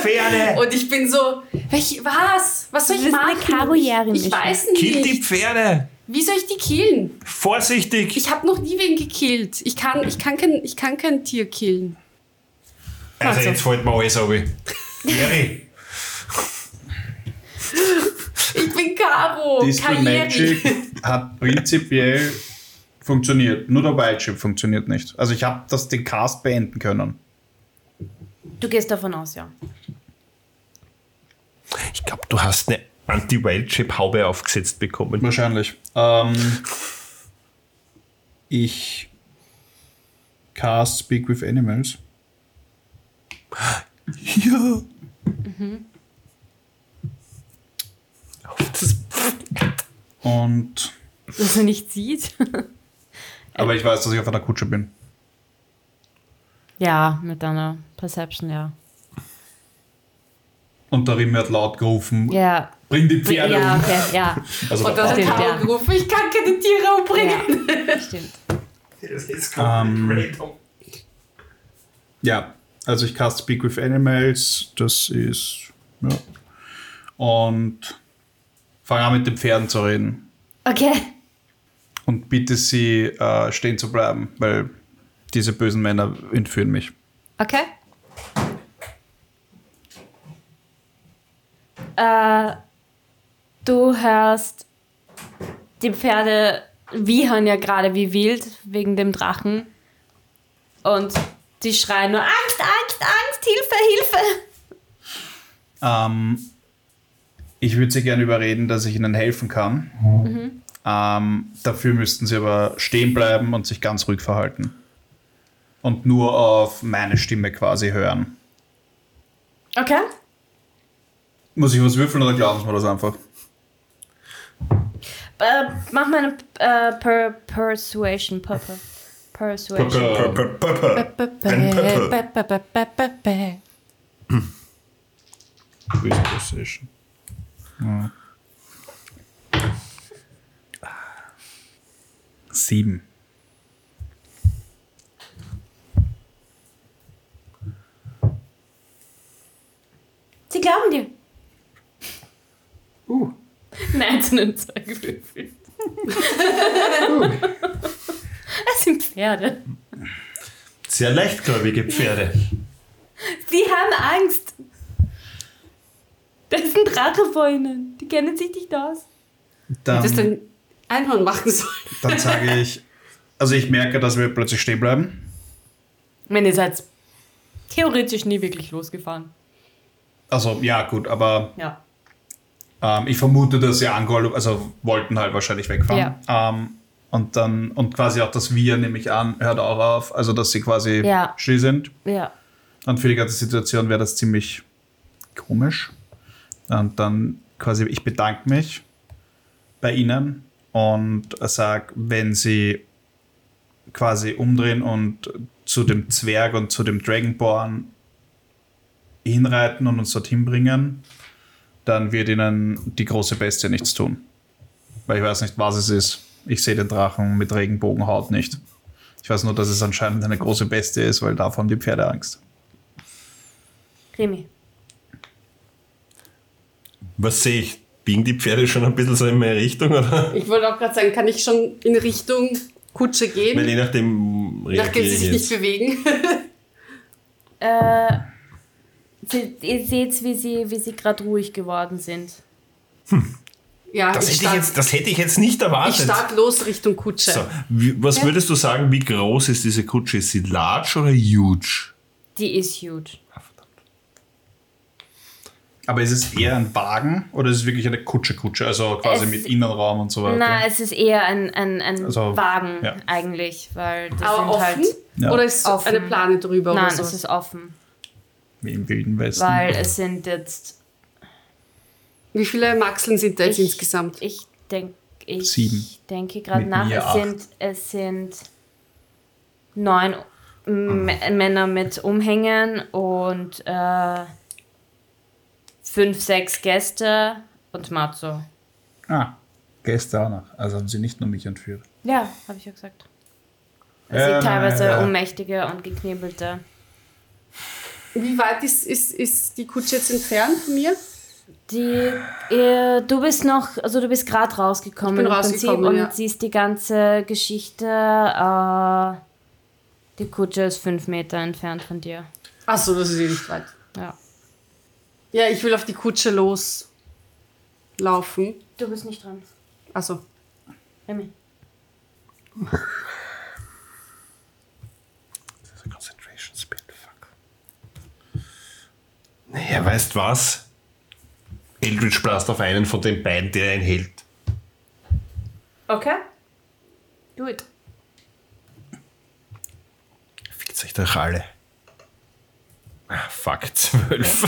S4: Pferde!
S3: und ich bin so, welch, was? Was soll
S1: Du
S3: ich
S1: bist eine
S3: machen?
S1: Karojärin,
S3: Ich weiß
S4: Kill die
S3: nicht.
S4: Pferde!
S3: Wie soll ich die killen?
S4: Vorsichtig!
S3: Ich habe noch nie wen gekillt. Ich kann, ich kann, kein, ich kann kein Tier killen.
S4: Also,
S3: Also.
S4: jetzt fällt mir alles auf. Jerry!
S3: Ich bin Caro. Karriere.
S2: Magic hat prinzipiell funktioniert. Nur der Wild Shape funktioniert nicht. Also ich habe das den Cast beenden können.
S1: Du gehst davon aus, ja.
S4: Ich glaube, du hast eine Anti-Wild-Shape-Haube aufgesetzt bekommen.
S2: Wahrscheinlich. Ähm, ich cast Speak with Animals.
S4: Ja. Das,
S2: Und
S1: Dass er nicht sieht.
S2: aber ich weiß, dass ich auf einer Kutsche bin.
S1: ja, mit deiner Perception, ja.
S2: Und der Rimme hat laut gerufen,
S1: Ja.
S2: bring die Pferde
S1: Ja,
S2: um.
S1: okay, ja.
S2: Also
S3: Und
S2: der
S3: dann hat Caro
S1: ja.
S3: gerufen, ich kann keine Tiere umbringen.
S1: ja. Stimmt.
S4: das ist
S2: Ähm, Ja, also ich cast Speak with Animals, das ist. Ja. Und fange an mit den Pferden zu reden.
S1: Okay.
S2: Und bitte sie äh, stehen zu bleiben, weil diese bösen Männer entführen mich.
S1: Okay. Äh, du hörst die Pferde wiehern ja gerade wie wild wegen dem Drachen. Und die schreien nur Angst, Angst, Angst, Hilfe, Hilfe.
S2: Ähm, ich würde sie gerne überreden, dass ich ihnen helfen kann. Ähm, dafür müssten sie aber stehen bleiben und sich ganz ruhig verhalten. Und nur auf meine Stimme quasi hören.
S1: Okay.
S2: Muss ich was würfeln oder glauben Sie mir das einfach?
S1: Äh, mach mal eine äh, per Persuasion. Per per Persuasion.
S2: Quiz. Ja. Sieben.
S1: Sie glauben dir.
S2: Uh.
S1: Nein, zu einem zwei gewürfelt. Sind Pferde.
S4: Sehr leichtgläubige Pferde.
S1: Sie haben Angst. Da ist ein Drache vor ihnen. Die kennen sich nicht aus.
S2: Dann,
S3: Das dann Einhorn machen soll.
S2: dann sage ich, also ich merke, dass wir plötzlich stehen bleiben.
S1: Wenn ihr seid theoretisch nie wirklich losgefahren.
S2: Also ja, gut, aber
S1: Ja.
S2: ähm, ich vermute, dass sie angeholt, also wollten halt wahrscheinlich wegfahren. Ähm, und dann, und quasi auch das Wir, nehme ich an, hört auch auf. Also, dass sie quasi
S1: Ja.
S2: still sind.
S1: Ja.
S2: Und für die ganze Situation wäre das ziemlich komisch. Und dann quasi, ich bedanke mich bei Ihnen und sage, wenn Sie quasi umdrehen und zu dem Zwerg und zu dem Dragonborn hinreiten und uns dorthin bringen, dann wird Ihnen die große Bestie nichts tun. Weil ich weiß nicht, was es ist. Ich sehe den Drachen mit Regenbogenhaut nicht. Ich weiß nur, dass es anscheinend eine große Bestie ist, weil davon haben die Pferde Angst.
S1: Remy.
S4: Was sehe ich? Biegen die Pferde schon ein bisschen so in meine Richtung? Oder?
S3: Ich wollte auch gerade sagen, kann ich schon in Richtung Kutsche gehen,
S4: Weil je nachdem
S3: nachdem sie
S4: ich
S3: sich nicht bewegen.
S1: Äh, ihr seht, wie sie, wie sie gerade ruhig geworden sind.
S3: Ja,
S4: Das
S3: ich
S4: hätte, ich,
S3: start,
S4: jetzt, das hätte ich jetzt nicht
S3: ich
S4: erwartet.
S3: start los Richtung Kutsche.
S4: so, was würdest du sagen, wie groß ist diese Kutsche? Ist sie large oder huge?
S1: Die ist huge.
S2: Aber ist es eher ein Wagen oder ist es wirklich eine Kutsche-Kutsche? Also quasi
S1: Es-
S2: mit Innenraum und so weiter?
S1: Na, es ist eher ein, ein, ein
S2: Also,
S1: Wagen
S2: ja.
S1: eigentlich, weil das
S3: Aber
S1: sind
S3: offen?
S1: halt.
S2: Ja.
S3: Oder ist
S1: Offen.
S3: eine Plane drüber
S1: Nein,
S3: oder so?
S1: es ist offen,
S2: Wie im Wilden Westen.
S1: weil es sind jetzt.
S3: Wie viele Maxeln sind da jetzt
S1: Ich-
S3: insgesamt?
S1: Ich denke, ich
S2: Sieben.
S1: denke gerade nach. Es
S2: acht.
S1: sind, es sind neun M Männer mit Umhängen und äh, fünf, sechs Gäste und Matzo.
S2: Ah, Gäste auch noch. Also haben sie nicht nur mich entführt.
S1: Ja, habe ich ja gesagt. Es
S2: Ja,
S1: sind teilweise
S2: ja.
S1: Ohnmächtige und Geknebelte.
S3: Wie weit ist, ist, ist die Kutsche jetzt entfernt von mir?
S1: Die, äh, du bist noch, also du bist gerade rausgekommen
S3: Ich bin rausgekommen,
S1: Prinzip und
S3: ja.
S1: siehst die ganze Geschichte. Äh, die Kutsche ist fünf Meter entfernt von dir.
S3: Achso, das ist eh nicht weit.
S1: Ja.
S3: Ja, ich will auf die Kutsche los. laufen.
S1: Du bist nicht dran.
S3: Also,
S1: Remy.
S4: Das ist ein Concentration Spell, fuck. Naja, weißt was? Eldritch Blast auf einen von den beiden, der ihn hält.
S1: Okay. Do it.
S4: Fickt euch doch alle. Ah, fuck, zwölf.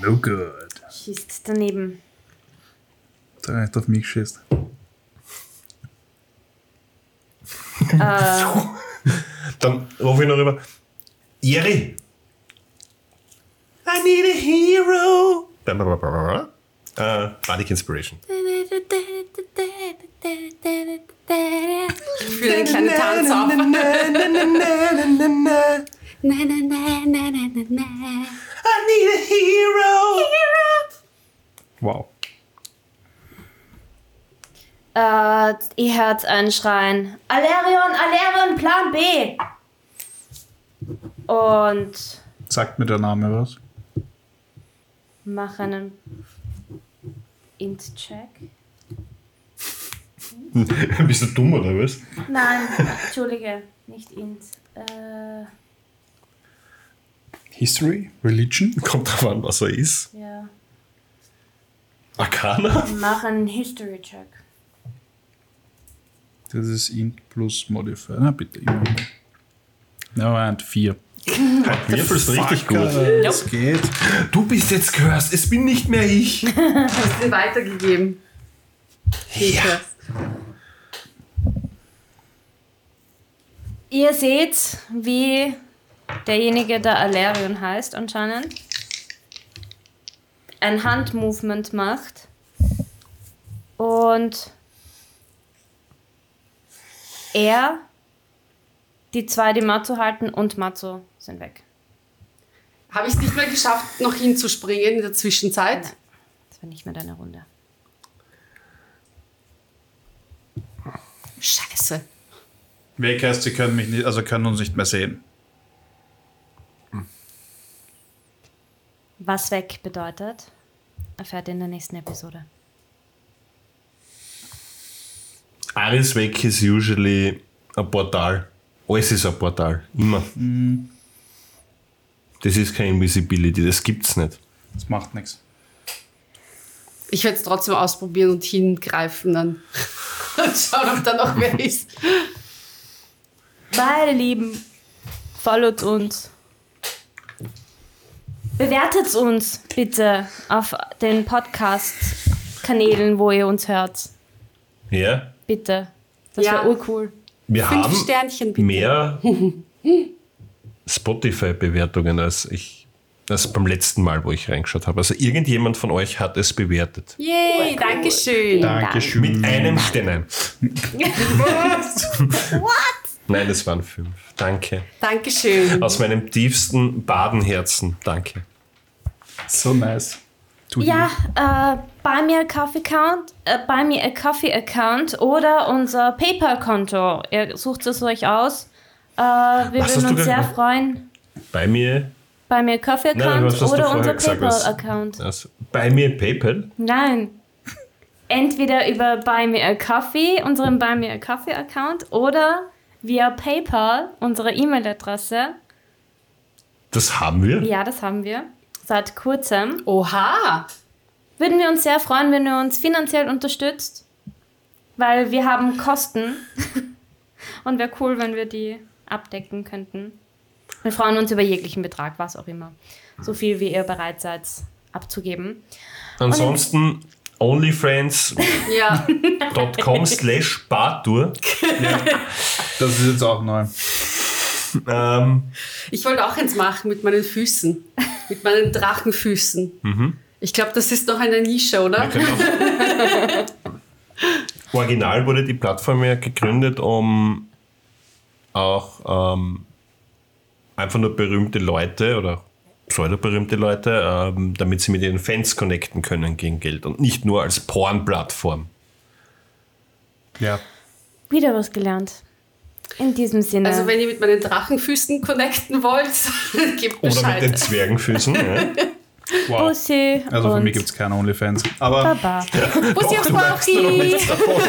S2: No good.
S1: Schießt daneben.
S2: Der nicht auf mich schießt.
S4: Dann rufe ich noch rüber. Jerry! I need a hero! Äh, Bardic Inspiration.
S3: für.
S4: I need a hero!
S2: Wow.
S1: Äh, ihr hört einen Schreien. Alerion, Alerion, Plan B! Und
S2: Sagt mir der Name was?
S1: Mach einen Int-Check.
S4: Bist du dumm oder was?
S1: Nein, entschuldige, nicht Int. Äh,
S2: History? Religion?
S4: Kommt drauf an, was er ist.
S1: ja.
S4: Arcana?
S1: Mach einen History-Check.
S2: Das ist int plus Modifier. Na bitte, immer. Ja, und 4.
S4: Würfelst richtig gut.
S2: Das geht.
S4: Du bist jetzt cursed, es bin nicht mehr ich.
S3: Hast du weitergegeben?
S4: Ja.
S1: Ihr seht, wie derjenige, der Alerion heißt anscheinend, ein Handmovement macht und er, die zwei, die Matzo halten und Matzo sind weg.
S3: Habe ich es nicht mehr geschafft, noch hinzuspringen in der Zwischenzeit?
S1: Nein. Das war nicht mehr deine Runde.
S3: Scheiße.
S2: Weg heißt, sie können mich nicht, also können uns nicht mehr sehen.
S1: Was weg bedeutet, erfährt ihr in der nächsten Episode.
S4: Aris weg ist usually ein Portal. Alles ist ein Portal. Immer. Das ist keine Invisibility, das gibt's nicht.
S2: Das macht nichts.
S3: Ich werde es trotzdem ausprobieren und hingreifen dann. Und schauen, ob da noch wer ist.
S1: Meine Lieben, followt uns. Bewertet uns bitte auf den Podcast-Kanälen, wo ihr uns hört.
S4: Ja,
S1: Bitte. Das
S3: Ja.
S1: wäre urcool.
S4: wir
S3: Fünf
S4: haben
S3: Sternchen bitte.
S4: mehr Spotify-Bewertungen als ich als beim letzten Mal, wo ich reingeschaut habe. Also irgendjemand von euch hat es bewertet.
S3: Yay, danke schön.
S2: Dankeschön.
S4: Mit einem Stern. Nein, das waren fünf. Danke.
S3: Dankeschön.
S4: Aus meinem tiefsten Badenherzen. Danke.
S2: So nice. Tu
S1: Ja, äh, Buy Me a Coffee Account, äh, Buy Me a Coffee Account oder unser PayPal-Konto. Ihr sucht es euch aus. Äh, wir
S4: Was
S1: würden uns sehr
S4: gesagt?
S1: freuen.
S4: Bei mir.
S1: Buy Me a Coffee
S4: Nein,
S1: Account
S4: was hast du
S1: oder unser PayPal-Account.
S4: Also, bei mir PayPal.
S1: Nein. Entweder über Buy Me a Coffee, unseren Buy Me a Coffee Account, oder via PayPal, unsere E-Mail-Adresse.
S4: Das haben wir.
S1: Ja, das haben wir. Seit kurzem.
S3: Oha.
S1: Würden wir uns sehr freuen, wenn ihr uns finanziell unterstützt, weil wir haben Kosten und wäre cool, wenn wir die abdecken könnten. Wir freuen uns über jeglichen Betrag, was auch immer. So viel, wie ihr bereit seid abzugeben.
S4: Ansonsten onlyfriends.com
S3: Ja.
S4: slash bartour.
S2: Das ist jetzt auch neu.
S4: Ähm,
S3: Ich wollte auch eins machen mit meinen Füßen. Mit meinen Drachenfüßen. Ich glaube, das ist noch eine Nische, oder?
S4: Original wurde die Plattform ja gegründet, um auch ähm, einfach nur berühmte Leute oder pseudo-berühmte Leute, ähm, damit sie mit ihren Fans connecten können gegen Geld und nicht nur als Porn-Plattform.
S2: Ja.
S1: Wieder was gelernt. In diesem Sinne.
S3: Also wenn ihr mit meinen Drachenfüßen connecten wollt, gebt
S4: Oder mit den
S3: Bescheid.
S4: Zwergenfüßen. ja.
S2: Wow.
S1: Bussi
S2: Also für mich gibt es keine Onlyfans. Aber
S1: Baba.
S3: Bussi aufs Bauchi!
S4: davon.